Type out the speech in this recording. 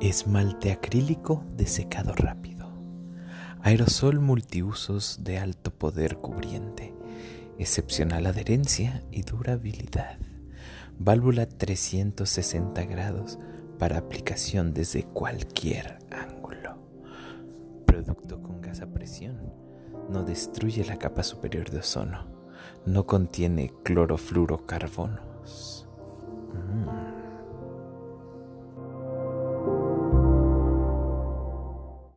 Esmalte acrílico de secado rápido. Aerosol multiusos de alto poder cubriente. Excepcional adherencia y durabilidad. Válvula 360 grados para aplicación desde cualquier ángulo. Producto con gas a presión. No destruye la capa superior de ozono. No contiene clorofluorocarbonos.